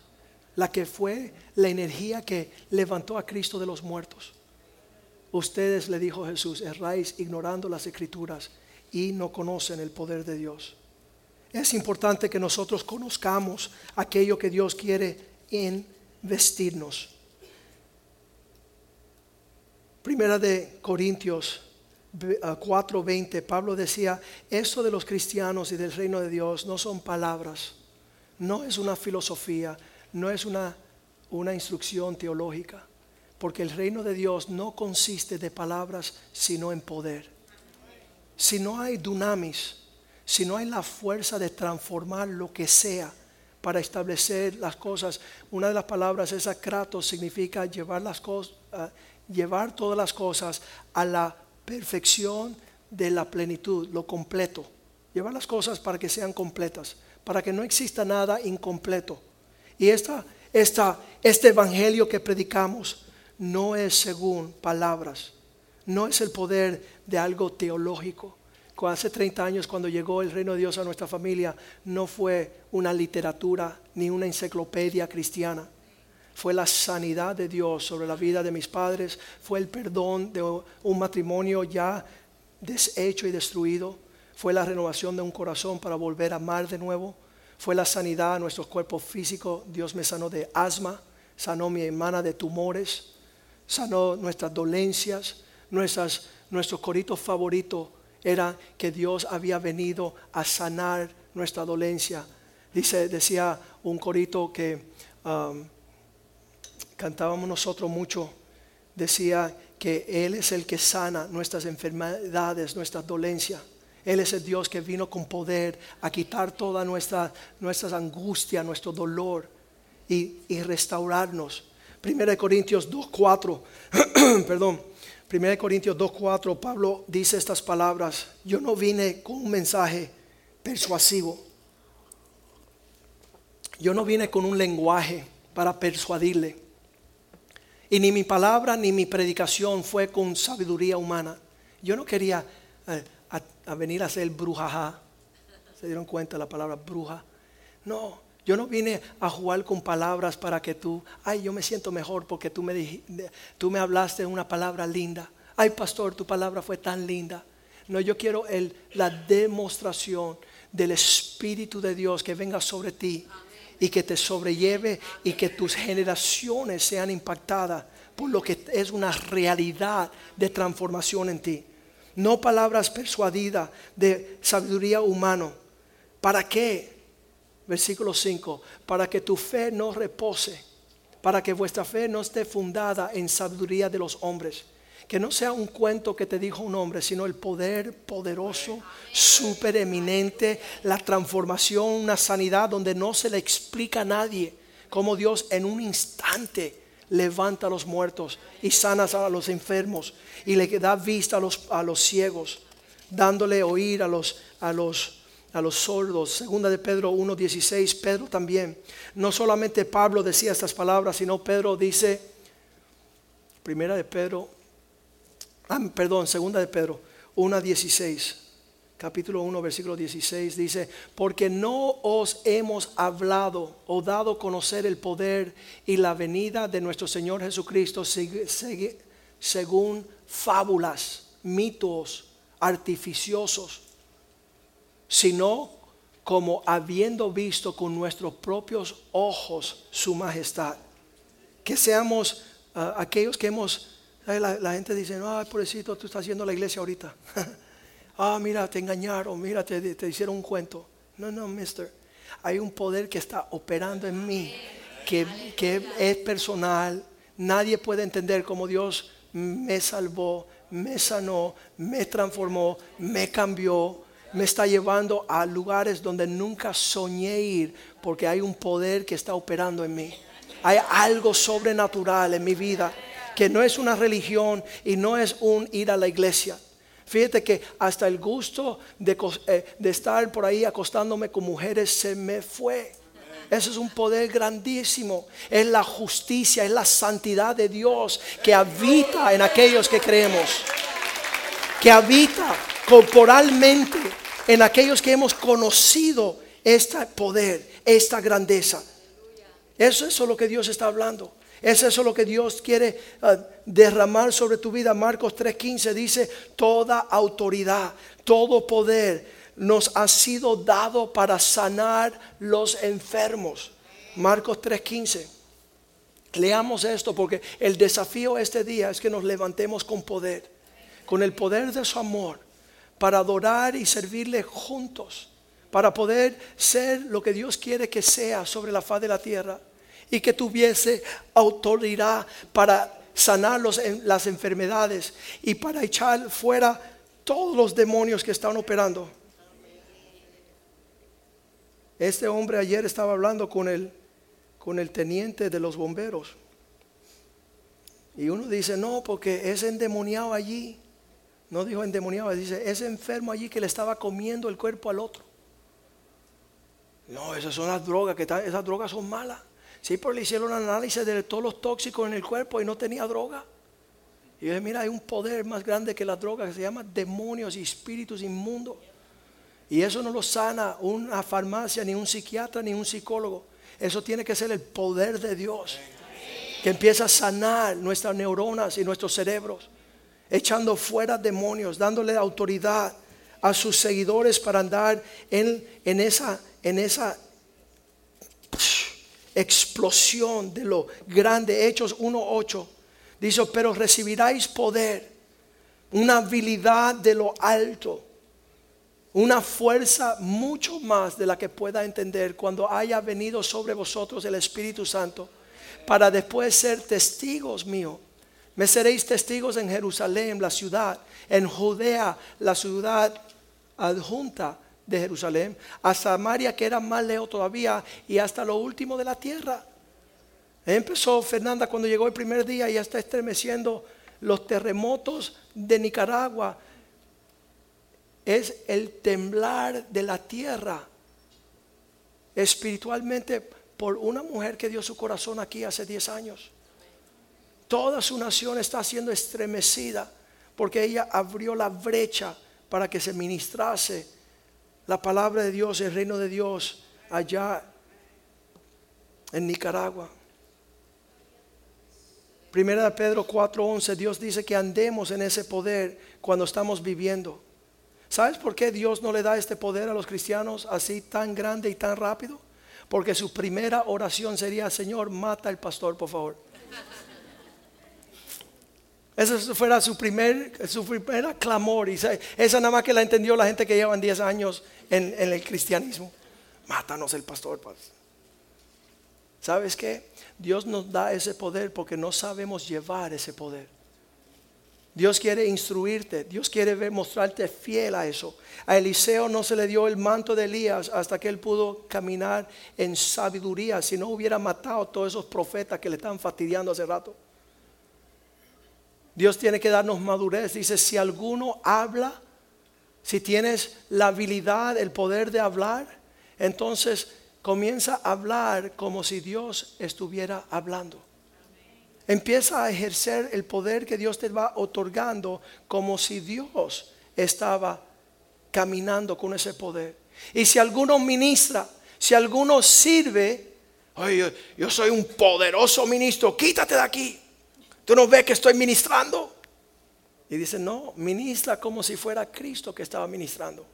la que fue la energía que levantó a Cristo de los muertos. Ustedes, le dijo Jesús, erráis ignorando las escrituras y no conocen el poder de Dios. Es importante que nosotros conozcamos aquello que Dios quiere en vestirnos. Primera de Corintios 4:20, ah, Pablo decía, esto de los cristianos y del reino de Dios no son palabras, no es una filosofía, no es una, una instrucción teológica, porque el reino de Dios no consiste de palabras, sino en poder. Si no hay dunamis, si no hay la fuerza de transformar lo que sea para establecer las cosas, una de las palabras es kratos, significa llevar las cosas, ah, llevar todas las cosas a la perfección de la plenitud, lo completo. Llevar las cosas para que sean completas, para que no exista nada incompleto. Y esta, esta, este evangelio que predicamos no es según palabras, no es el poder de algo teológico. Hace 30 años cuando llegó el reino de Dios a nuestra familia, no fue una literatura ni una enciclopedia cristiana. Fue la sanidad de Dios sobre la vida de mis padres, fue el perdón de un matrimonio ya deshecho y destruido, fue la renovación de un corazón para volver a amar de nuevo, fue la sanidad a nuestros cuerpos físicos, Dios me sanó de asma, sanó mi hermana de tumores, sanó nuestras dolencias, nuestros coritos favoritos era que Dios había venido a sanar nuestra dolencia. Dice, decía un corito que um, cantábamos nosotros mucho, decía que Él es el que sana nuestras enfermedades, nuestras dolencias. Él es el Dios que vino con poder a quitar toda nuestra, nuestras angustias, nuestro dolor y, restaurarnos. Primera de Corintios 2.4, perdón, Primera de Corintios 2.4, Pablo dice estas palabras, yo no vine con un mensaje persuasivo, yo no vine con un lenguaje para persuadirle y ni mi palabra ni mi predicación fue con sabiduría humana. Yo no quería eh, a, venir a ser brujaja. ¿Se dieron cuenta la palabra bruja? No, yo no vine a jugar con palabras para que tú, ay, yo me siento mejor porque tú me, tú me hablaste una palabra linda. Ay, pastor, tu palabra fue tan linda. No, yo quiero la demostración del Espíritu de Dios que venga sobre ti y que te sobrelleve y que tus generaciones sean impactadas por lo que es una realidad de transformación en ti. No palabras persuadidas de sabiduría humana. ¿Para qué? Versículo 5. Para que tu fe no repose, para que vuestra fe no esté fundada en sabiduría de los hombres que no sea un cuento que te dijo un hombre, sino el poder poderoso, super eminente, la transformación, una sanidad donde no se le explica a nadie cómo Dios en un instante levanta a los muertos y sana a los enfermos y le da vista a los, a los ciegos, dándole oír a los, a los a los sordos. Segunda de Pedro 1.16, Pedro también. No solamente Pablo decía estas palabras, sino Pedro dice, primera de Pedro Ah, perdón, segunda de Pedro 1.16, capítulo 1, versículo 16, dice, porque no os hemos hablado o dado conocer el poder y la venida de nuestro Señor Jesucristo según fábulas, mitos artificiosos, sino como habiendo visto con nuestros propios ojos su majestad. Que seamos ah, aquellos que hemos la, gente dice, ay, pobrecito, tú estás haciendo la iglesia ahorita. ah, mira, te engañaron, mira, te, hicieron un cuento. No, no, mister. Hay un poder que está operando en mí, que, que es personal. Nadie puede entender cómo Dios me salvó, me sanó, me transformó, me cambió, me está llevando a lugares donde nunca soñé ir, porque hay un poder que está operando en mí. Hay algo sobrenatural en mi vida que no es una religión y no es un ir a la iglesia. Fíjate que hasta el gusto de, eh, estar por ahí acostándome con mujeres se me fue. Eso es un poder grandísimo. Es la justicia, es la santidad de Dios que habita en aquellos que creemos. Que habita corporalmente en aquellos que hemos conocido este poder, esta grandeza. Eso es lo que Dios está hablando. Es eso lo que Dios quiere ah, derramar sobre tu vida. Marcos 3:15 dice, toda autoridad, todo poder nos ha sido dado para sanar los enfermos. Marcos 3:15. Leamos esto porque el desafío este día es que nos levantemos con poder, con el poder de su amor, para adorar y servirle juntos, para poder ser lo que Dios quiere que sea sobre la faz de la tierra y que tuviese autoridad para sanar las enfermedades y para echar fuera todos los demonios que están operando. Este hombre ayer estaba hablando con el, con el teniente de los bomberos. Y uno dice, no, porque es endemoniado allí. No dijo endemoniado, dice, es enfermo allí que le estaba comiendo el cuerpo al otro. No, esas son las drogas, que esas drogas son malas. Sí, pero le hicieron análisis de todos los tóxicos en el cuerpo y no tenía droga. Y yo dije, mira, hay un poder más grande que la droga que se llama demonios y espíritus inmundos. Y eso no lo sana una farmacia, ni un psiquiatra, ni un psicólogo. Eso tiene que ser el poder de Dios. Que empieza a sanar nuestras neuronas y nuestros cerebros. Echando fuera demonios, dándole autoridad a sus seguidores para andar en, en esa, en esa explosión de lo grande. Hechos 1.8 dice, pero recibiráis poder, una habilidad de lo alto, una fuerza mucho más de la que pueda entender cuando haya venido sobre vosotros el Espíritu Santo, para después ser testigos míos. Me seréis testigos en Jerusalén, la ciudad, en Judea, la ciudad adjunta de Jerusalén, a Samaria que era más lejos todavía y hasta lo último de la tierra. Empezó Fernanda cuando llegó el primer día y ya está estremeciendo los terremotos de Nicaragua. Es el temblar de la tierra espiritualmente por una mujer que dio su corazón aquí hace 10 años. Toda su nación está siendo estremecida porque ella abrió la brecha para que se ministrase la palabra de Dios, el reino de Dios allá en Nicaragua. Primera de Pedro 4:11, Dios dice que andemos en ese poder cuando estamos viviendo. ¿Sabes por qué Dios no le da este poder a los cristianos así tan grande y tan rápido? Porque su primera oración sería, Señor, mata al pastor, por favor. Ese fuera su primer, su primera clamor. Y esa nada más que la entendió la gente que llevan 10 años en, el cristianismo. Mátanos el pastor. ¿Sabes qué? Dios nos da ese poder porque no sabemos llevar ese poder. Dios quiere instruirte, Dios quiere mostrarte fiel a eso. A Eliseo no se le dio el manto de Elías hasta que él pudo caminar en sabiduría, si no hubiera matado a todos esos profetas que le están fastidiando hace rato. Dios tiene que darnos madurez. Dice, si alguno habla, si tienes la habilidad, el poder de hablar, entonces comienza a hablar como si Dios estuviera hablando. Empieza a ejercer el poder que Dios te va otorgando como si Dios estaba caminando con ese poder. Y si alguno ministra, si alguno sirve, oye, yo soy un poderoso ministro, quítate de aquí. Tú no ves que estoy ministrando. Y dice, no, ministra como si fuera Cristo que estaba ministrando.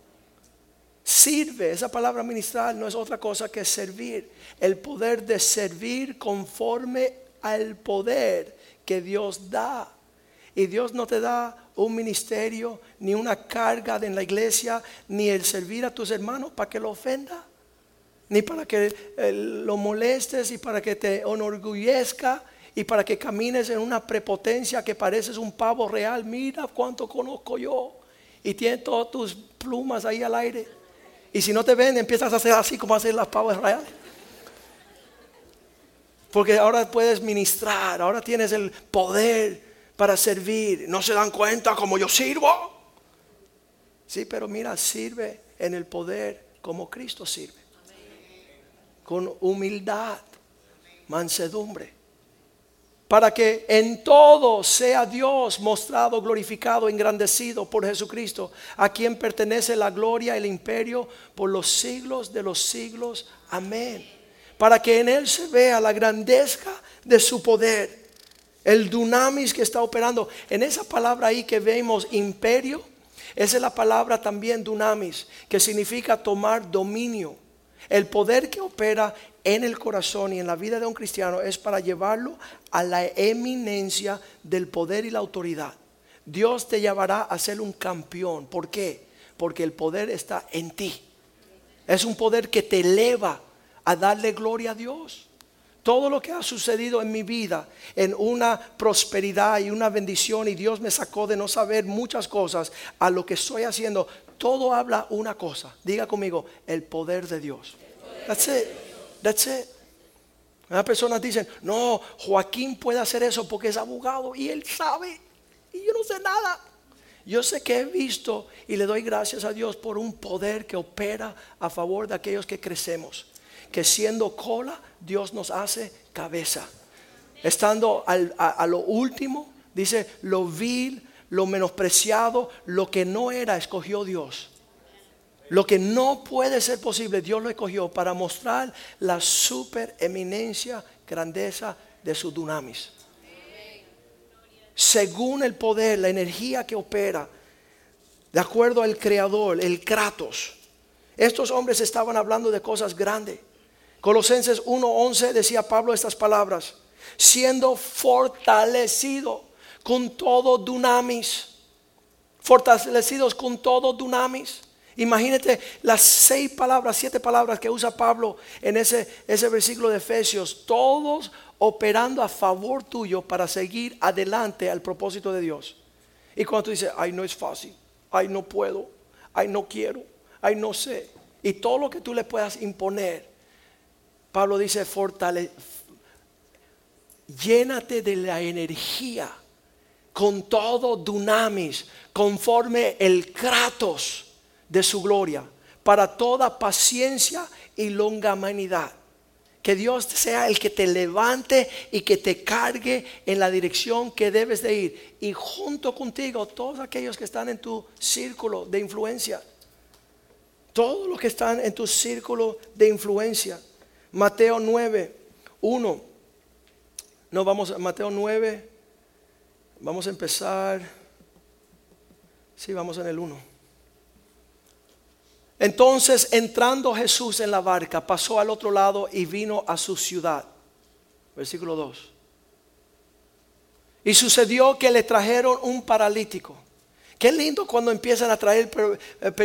Sirve, esa palabra ministrar no es otra cosa que servir. El poder de servir conforme al poder que Dios da. Y Dios no te da un ministerio, ni una carga en la iglesia, ni el servir a tus hermanos para que lo ofenda, ni para que eh, lo molestes y para que te enorgullezca y para que camines en una prepotencia que pareces un pavo real. Mira cuánto conozco yo. Y tienes todas tus plumas ahí al aire. Y si no te ven, empiezas a hacer así como hacen las pavas reales. Porque ahora puedes ministrar, ahora tienes el poder para servir. No se dan cuenta como yo sirvo. Sí, pero mira, sirve en el poder como Cristo sirve. Con humildad, mansedumbre para que en todo sea Dios mostrado, glorificado, engrandecido por Jesucristo, a quien pertenece la gloria, el imperio por los siglos de los siglos. Amén. para que en él se vea la grandeza de su poder, el dunamis que está operando. En esa palabra ahí que vemos imperio, esa es la palabra también dunamis, que significa tomar dominio. El poder que opera en el corazón y en la vida de un cristiano es para llevarlo a la eminencia del poder y la autoridad. Dios te llevará a ser un campeón. ¿Por qué? Porque el poder está en ti. Es un poder que te eleva a darle gloria a Dios. Todo lo que ha sucedido en mi vida, en una prosperidad y una bendición, y Dios me sacó de no saber muchas cosas a lo que estoy haciendo, todo habla una cosa. Diga conmigo, el poder de Dios. That's it. That's it. Las personas dicen, no, Joaquín puede hacer eso porque es abogado y él sabe. Y yo no sé nada. Yo sé que he visto y le doy gracias a Dios por un poder que opera a favor de aquellos que crecemos que siendo cola, Dios nos hace cabeza. Estando a, lo último, dice, lo vil, lo menospreciado, lo que no era, escogió Dios. Lo que no puede ser posible, Dios lo escogió para mostrar la supereminencia, grandeza de su dunamis. Según el poder, la energía que opera, de acuerdo al creador, el Kratos. Estos hombres estaban hablando de cosas grandes. Colosenses 1:11 decía Pablo estas palabras, siendo fortalecido con todo dunamis, fortalecidos con todo dunamis. Imagínate las seis palabras, siete palabras que usa Pablo en ese, ese versículo de Efesios, todos operando a favor tuyo para seguir adelante al propósito de Dios. Y cuando tú dices, ay, no es fácil, ay, no puedo, ay, no quiero, ay, no sé, y todo lo que tú le puedas imponer, Pablo dice, fortale, llénate de la energía con todo dunamis, conforme el kratos de su gloria, para toda paciencia y longanimidad. Que Dios sea el que te levante y que te cargue en la dirección que debes de ir. Y junto contigo todos aquellos que están en tu círculo de influencia. Todos los que están en tu círculo de influencia. Mateo 9, 1. No, vamos a Mateo 9. Vamos a empezar. Sí, vamos en el 1. Entonces, entrando Jesús en la barca, pasó al otro lado y vino a su ciudad. Versículo 2. Y sucedió que le trajeron un paralítico. Qué lindo cuando empiezan a traer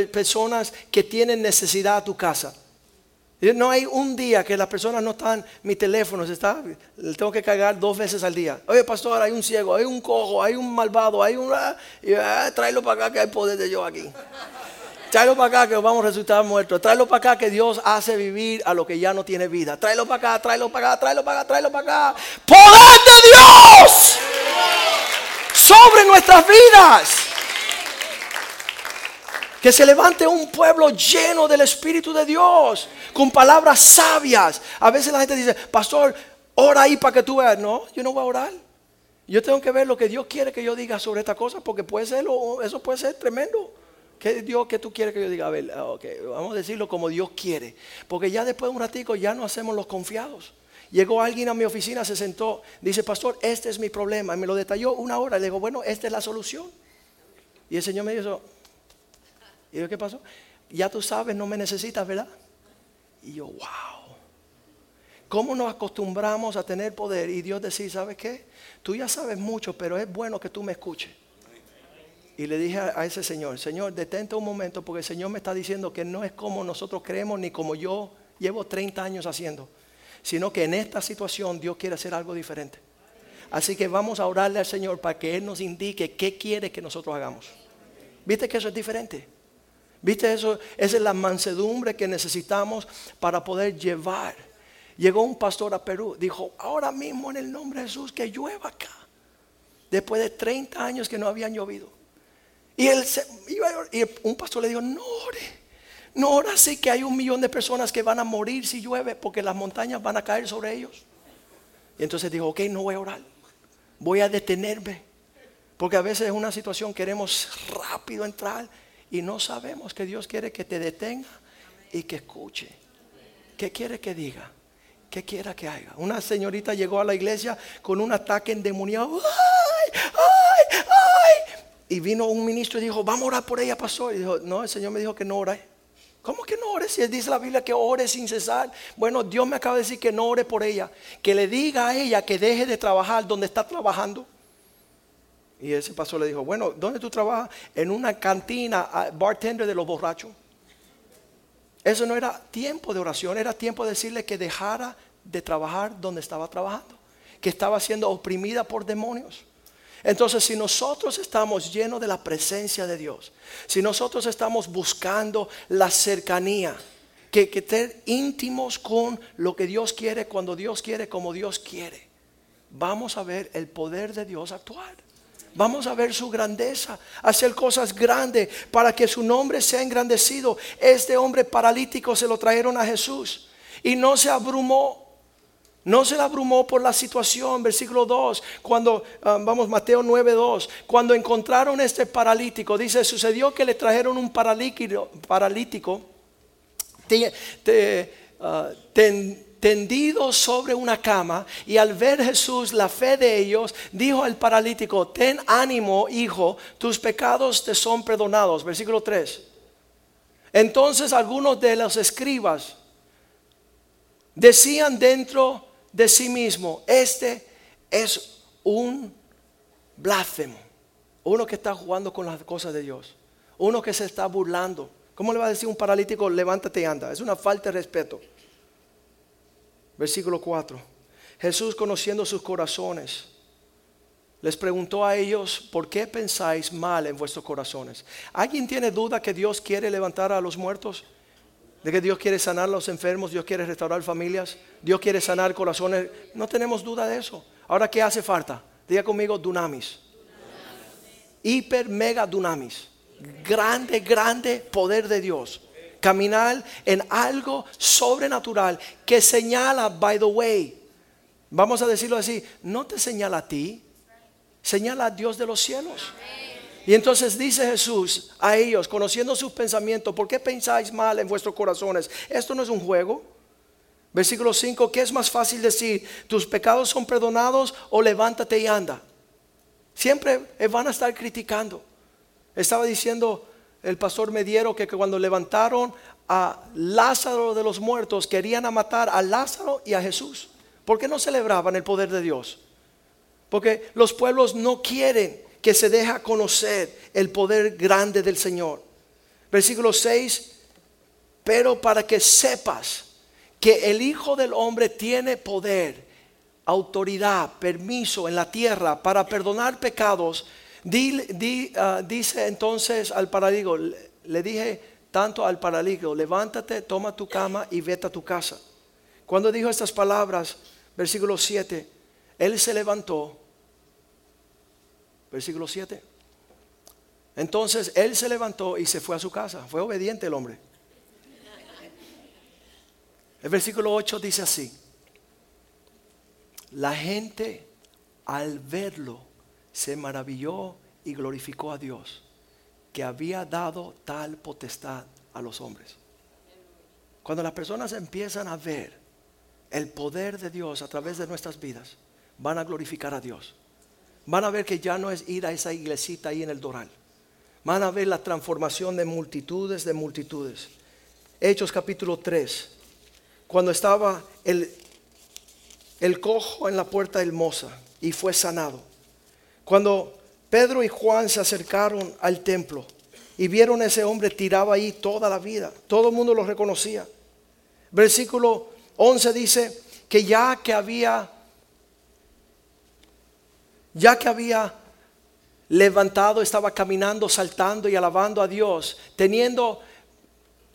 personas que tienen necesidad a tu casa. No hay un día que las personas no están, mi teléfono está, le tengo que cargar dos veces al día. Oye, pastor, hay un ciego, hay un cojo, hay un malvado, hay un... Ah, ah, tráelo para acá que hay poder de Dios aquí. Tráelo para acá que vamos a resultar muertos. Tráelo para acá que Dios hace vivir a lo que ya no tiene vida. Tráelo para acá, tráelo para acá, tráelo para acá, tráelo para acá. Poder de Dios sobre nuestras vidas. Que se levante un pueblo lleno del Espíritu de Dios, con palabras sabias. A veces la gente dice, pastor, ora ahí para que tú veas. No, yo no voy a orar. Yo tengo que ver lo que Dios quiere que yo diga sobre esta cosa, porque puede ser, eso puede ser tremendo. ¿Qué Dios que tú quieres que yo diga? A ver, ah, vamos a decirlo como Dios quiere. Porque ya después de un ratico ya no hacemos los confiados. Llegó alguien a mi oficina, se sentó, dice, pastor, este es mi problema. Y me lo detalló una hora. Le digo, bueno, esta es la solución. Y el Señor me dijo, y yo, ¿qué pasó? Ya tú sabes, no me necesitas, ¿verdad? Y yo, wow. ¿Cómo nos acostumbramos a tener poder y Dios decir, ¿sabes qué? Tú ya sabes mucho, pero es bueno que tú me escuches. Y le dije a, ese señor, Señor, detente un momento porque el Señor me está diciendo que no es como nosotros creemos ni como yo llevo 30 años haciendo, sino que en esta situación Dios quiere hacer algo diferente. Así que vamos a orarle al Señor para que Él nos indique qué quiere que nosotros hagamos. ¿Viste que eso es diferente? ¿Viste eso? Esa es la mansedumbre que necesitamos para poder llevar. Llegó un pastor a Perú, dijo, ahora mismo en el nombre de Jesús que llueva acá. Después de 30 años que no habían llovido. Y, él un pastor le dijo, no ore. No ora sí que hay un millón de personas que van a morir si llueve porque las montañas van a caer sobre ellos. Y entonces dijo, ok, no voy a orar. Voy a detenerme. Porque a veces en una situación queremos rápido entrar y no sabemos que Dios quiere que te detenga y que escuche. ¿Qué quiere que diga? ¿Qué quiera que haga? Una señorita llegó a la iglesia con un ataque endemoniado. ¡Ay! ¡Ay! ¡Ay! Y vino un ministro y dijo, vamos a orar por ella, pastor. Y dijo, no, el Señor me dijo que no ore. ¿Cómo que no ore? Si dice la Biblia que ore sin cesar. Bueno, Dios me acaba de decir que no ore por ella. Que le diga a ella que deje de trabajar donde está trabajando. Y ese pastor le dijo, bueno, ¿dónde tú trabajas? En una cantina, bartender de los borrachos. Eso no era tiempo de oración, era tiempo de decirle que dejara de trabajar donde estaba trabajando, que estaba siendo oprimida por demonios. Entonces, si nosotros estamos llenos de la presencia de Dios, si nosotros estamos buscando la cercanía, que, que ser íntimos con lo que Dios quiere, cuando Dios quiere, como Dios quiere, vamos a ver el poder de Dios actuar. Vamos a ver su grandeza, hacer cosas grandes para que su nombre sea engrandecido. Este hombre paralítico se lo trajeron a Jesús y no se abrumó. No se abrumó por la situación, versículo 2, cuando, ah, vamos, Mateo 9, 2, cuando encontraron este paralítico, dice, sucedió que le trajeron un paralítico, paralítico ah, tendido sobre una cama y al ver Jesús la fe de ellos, dijo al paralítico, ten ánimo, hijo, tus pecados te son perdonados. Versículo 3. Entonces algunos de los escribas decían dentro de sí mismo, este es un blasfemo, uno que está jugando con las cosas de Dios, uno que se está burlando. ¿Cómo le va a decir un paralítico, levántate y anda? Es una falta de respeto. Versículo 4. Jesús conociendo sus corazones, les preguntó a ellos, ¿por qué pensáis mal en vuestros corazones? ¿Alguien tiene duda que Dios quiere levantar a los muertos? ¿De que Dios quiere sanar a los enfermos? ¿Dios quiere restaurar familias? ¿Dios quiere sanar corazones? No tenemos duda de eso. Ahora, ¿qué hace falta? Diga conmigo, dunamis. Hiper, mega dunamis. Grande, grande poder de Dios caminar en algo sobrenatural que señala, by the way, vamos a decirlo así, no te señala a ti, señala a Dios de los cielos. Y entonces dice Jesús a ellos, conociendo sus pensamientos, ¿por qué pensáis mal en vuestros corazones? Esto no es un juego. Versículo 5, ¿qué es más fácil decir? ¿Tus pecados son perdonados o levántate y anda? Siempre van a estar criticando. Estaba diciendo el pastor Mediero que cuando levantaron a Lázaro de los muertos querían matar a Lázaro y a Jesús. ¿Por qué no celebraban el poder de Dios? Porque los pueblos no quieren que se deje conocer el poder grande del Señor. Versículo 6, pero para que sepas que el Hijo del Hombre tiene poder, autoridad, permiso en la tierra para perdonar pecados, Ah, dice entonces al paralítico, le dije tanto al paralítico, levántate, toma tu cama y vete a tu casa. Cuando dijo estas palabras, versículo 7, él se levantó, versículo 7. Entonces él se levantó y se fue a su casa. Fue obediente el hombre. El versículo 8 dice así. La gente al verlo se maravilló y glorificó a Dios que había dado tal potestad a los hombres. Cuando las personas empiezan a ver el poder de Dios a través de nuestras vidas, van a glorificar a Dios. Van a ver que ya no es ir a esa iglesita ahí en el Doral. Van a ver la transformación de multitudes, de multitudes. Hechos capítulo 3, cuando estaba el, el cojo en la puerta del Moza y fue sanado. Cuando Pedro y Juan se acercaron al templo y vieron a ese hombre tirado ahí toda la vida, todo el mundo lo reconocía. Versículo 11 dice que ya que había, ya que había levantado, estaba caminando, saltando y alabando a Dios, teniendo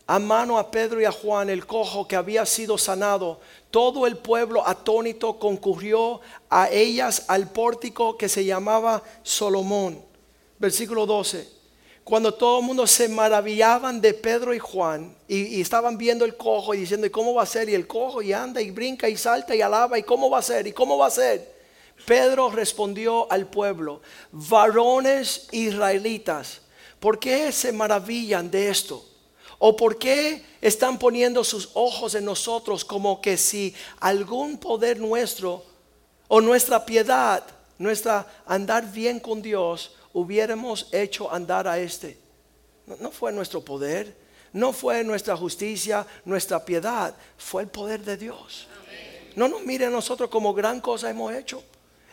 a mano a Pedro y a Juan, el cojo que había sido sanado, todo el pueblo atónito concurrió a ellas al pórtico que se llamaba Solomón. Versículo 12. Cuando todo el mundo se maravillaban de Pedro y Juan y, estaban viendo el cojo y diciendo, ¿y cómo va a ser? Y el cojo y anda y brinca y salta y alaba, ¿y cómo va a ser? ¿Y cómo va a ser? Pedro respondió al pueblo, varones israelitas, ¿por qué se maravillan de esto? ¿O por qué están poniendo sus ojos en nosotros como que si algún poder nuestro o nuestra piedad, nuestra andar bien con Dios, hubiéramos hecho andar a este? No, fue nuestro poder, no fue nuestra justicia, nuestra piedad, fue el poder de Dios. No nos mire a nosotros como gran cosa hemos hecho.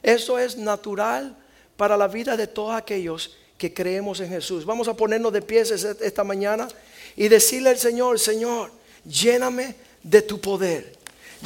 Eso es natural para la vida de todos aquellos que creemos en Jesús. Vamos a ponernos de pies esta mañana y decirle al Señor, Señor, lléname de tu poder,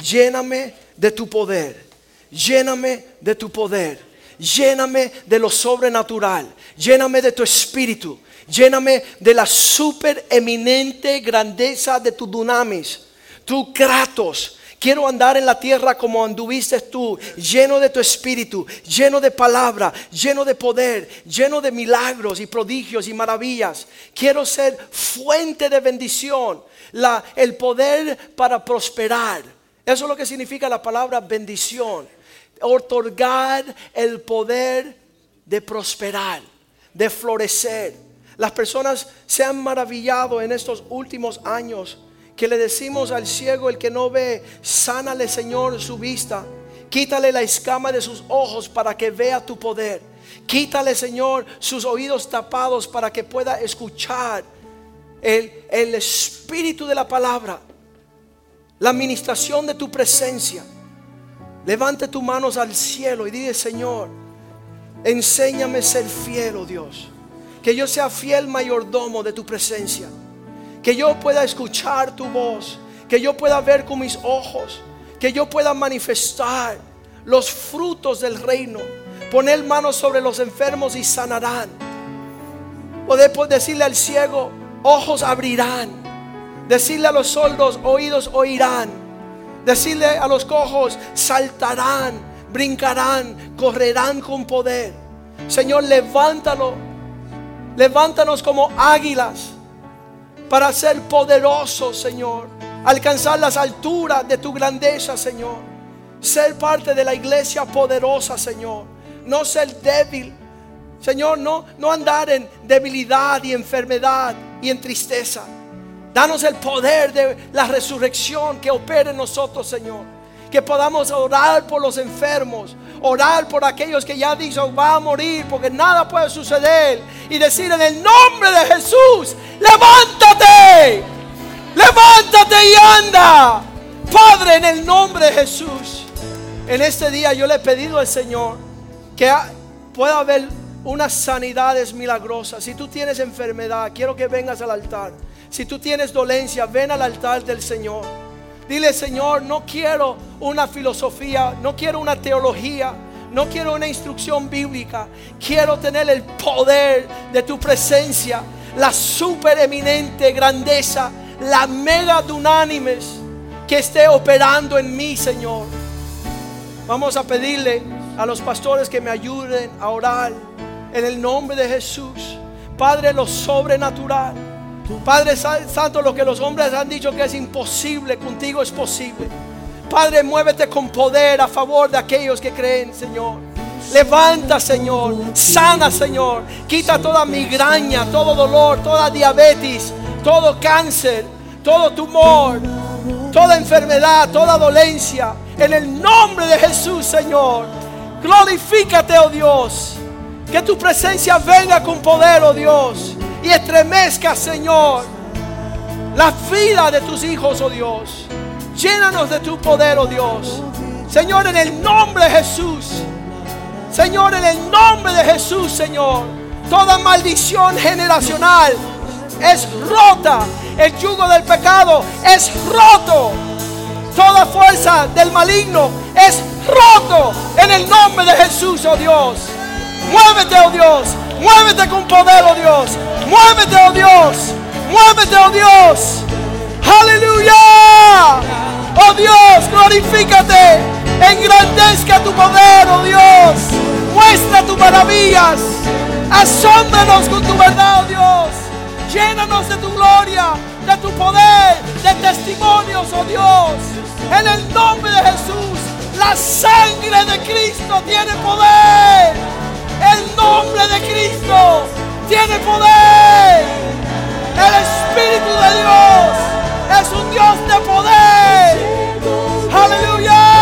lléname de tu poder, lléname de tu poder, lléname de lo sobrenatural, lléname de tu espíritu, lléname de la super eminente grandeza de tu dunamis, tu kratos, Quiero andar en la tierra como anduviste tú, lleno de tu espíritu, lleno de palabra, lleno de poder, lleno de milagros y prodigios y maravillas. Quiero ser fuente de bendición, el poder para prosperar. Eso es lo que significa la palabra bendición. Otorgar el poder de prosperar, de florecer. Las personas se han maravillado en estos últimos años que le decimos al ciego, el que no ve, sánale Señor su vista. Quítale la escama de sus ojos para que vea tu poder. Quítale Señor sus oídos tapados para que pueda escuchar el, el espíritu de la palabra. La administración de tu presencia. Levante tus manos al cielo y dile Señor, enséñame ser fiel, oh Dios. Que yo sea fiel mayordomo de tu presencia que yo pueda escuchar tu voz, que yo pueda ver con mis ojos, que yo pueda manifestar los frutos del reino, poner manos sobre los enfermos y sanarán. Poder decirle al ciego, ojos abrirán. Decirle a los sordos, oídos oirán. Decirle a los cojos, saltarán, brincarán, correrán con poder. Señor, levántalo. Levántanos como águilas para ser poderoso, Señor. Alcanzar las alturas de tu grandeza, Señor. Ser parte de la iglesia poderosa, Señor. No ser débil. Señor, no, no andar en debilidad y enfermedad y en tristeza. Danos el poder de la resurrección que opere en nosotros, Señor que podamos orar por los enfermos, orar por aquellos que ya dicen va a morir porque nada puede suceder y decir en el nombre de Jesús, levántate, levántate y anda. Padre, en el nombre de Jesús, en este día yo le he pedido al Señor que pueda haber unas sanidades milagrosas. Si tú tienes enfermedad, quiero que vengas al altar. Si tú tienes dolencia, ven al altar del Señor. Dile, Señor, no quiero una filosofía, no quiero una teología, no quiero una instrucción bíblica. Quiero tener el poder de tu presencia, la supereminente grandeza, la mega dunánimes que esté operando en mí, Señor. Vamos a pedirle a los pastores que me ayuden a orar en el nombre de Jesús. Padre, lo sobrenatural Padre Santo, lo que los hombres han dicho que es imposible, contigo es posible. Padre, muévete con poder a favor de aquellos que creen, Señor. Levanta, Señor. Sana, Señor. Quita toda migraña, todo dolor, toda diabetes, todo cáncer, todo tumor, toda enfermedad, toda dolencia. En el nombre de Jesús, Señor. Glorifícate, oh Dios. Que tu presencia venga con poder, oh Dios y estremezca, Señor, la vida de tus hijos, oh Dios. Llénanos de tu poder, oh Dios. Señor, en el nombre de Jesús. Señor, en el nombre de Jesús, Señor. Toda maldición generacional es rota. El yugo del pecado es roto. Toda fuerza del maligno es roto. En el nombre de Jesús, oh Dios. Muévete, oh Dios. Muévete con poder, oh Dios. Muévete, oh Dios. Muévete, oh Dios. Aleluya. Oh Dios, glorifícate. Engrandezca tu poder, oh Dios. Muestra tus maravillas. Asómbranos con tu verdad, oh Dios. Llénanos de tu gloria, de tu poder, de testimonios, oh Dios. En el nombre de Jesús, la sangre de Cristo tiene poder. El nombre de Cristo tiene poder. El Espíritu de Dios es un Dios de poder. Aleluya.